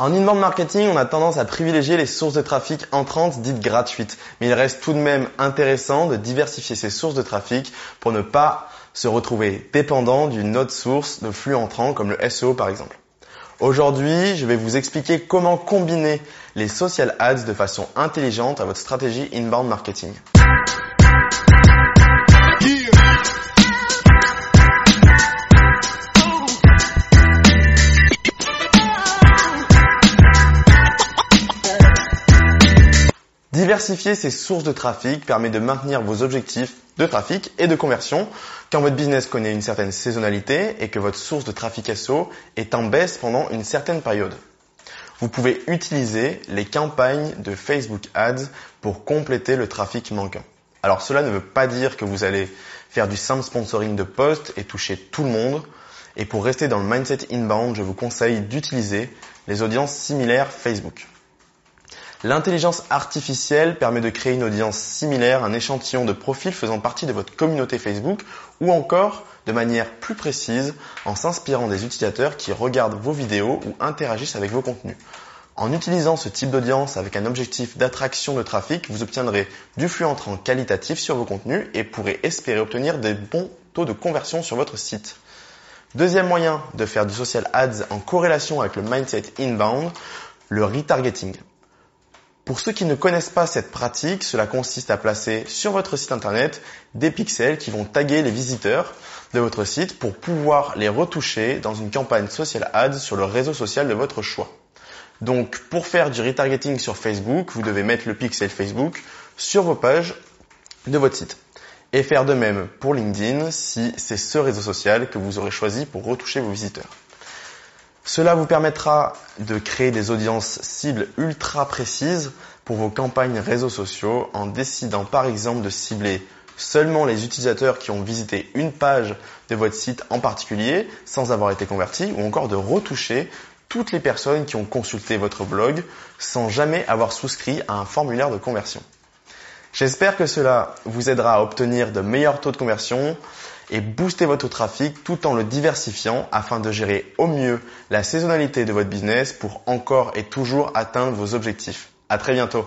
En inbound marketing, on a tendance à privilégier les sources de trafic entrantes dites gratuites, mais il reste tout de même intéressant de diversifier ces sources de trafic pour ne pas se retrouver dépendant d'une autre source de flux entrant comme le SEO par exemple. Aujourd'hui, je vais vous expliquer comment combiner les social ads de façon intelligente à votre stratégie inbound marketing. Diversifier ses sources de trafic permet de maintenir vos objectifs de trafic et de conversion quand votre business connaît une certaine saisonnalité et que votre source de trafic SO est en baisse pendant une certaine période. Vous pouvez utiliser les campagnes de Facebook Ads pour compléter le trafic manquant. Alors cela ne veut pas dire que vous allez faire du simple sponsoring de posts et toucher tout le monde. Et pour rester dans le mindset inbound, je vous conseille d'utiliser les audiences similaires Facebook. L'intelligence artificielle permet de créer une audience similaire, un échantillon de profils faisant partie de votre communauté Facebook ou encore de manière plus précise en s'inspirant des utilisateurs qui regardent vos vidéos ou interagissent avec vos contenus. En utilisant ce type d'audience avec un objectif d'attraction de trafic, vous obtiendrez du flux entrant qualitatif sur vos contenus et pourrez espérer obtenir des bons taux de conversion sur votre site. Deuxième moyen de faire du social ads en corrélation avec le mindset inbound, le retargeting. Pour ceux qui ne connaissent pas cette pratique, cela consiste à placer sur votre site internet des pixels qui vont taguer les visiteurs de votre site pour pouvoir les retoucher dans une campagne social ads sur le réseau social de votre choix. Donc pour faire du retargeting sur Facebook, vous devez mettre le pixel Facebook sur vos pages de votre site. Et faire de même pour LinkedIn si c'est ce réseau social que vous aurez choisi pour retoucher vos visiteurs. Cela vous permettra de créer des audiences cibles ultra précises pour vos campagnes réseaux sociaux en décidant par exemple de cibler seulement les utilisateurs qui ont visité une page de votre site en particulier sans avoir été convertis ou encore de retoucher toutes les personnes qui ont consulté votre blog sans jamais avoir souscrit à un formulaire de conversion. J'espère que cela vous aidera à obtenir de meilleurs taux de conversion et booster votre trafic tout en le diversifiant afin de gérer au mieux la saisonnalité de votre business pour encore et toujours atteindre vos objectifs. À très bientôt.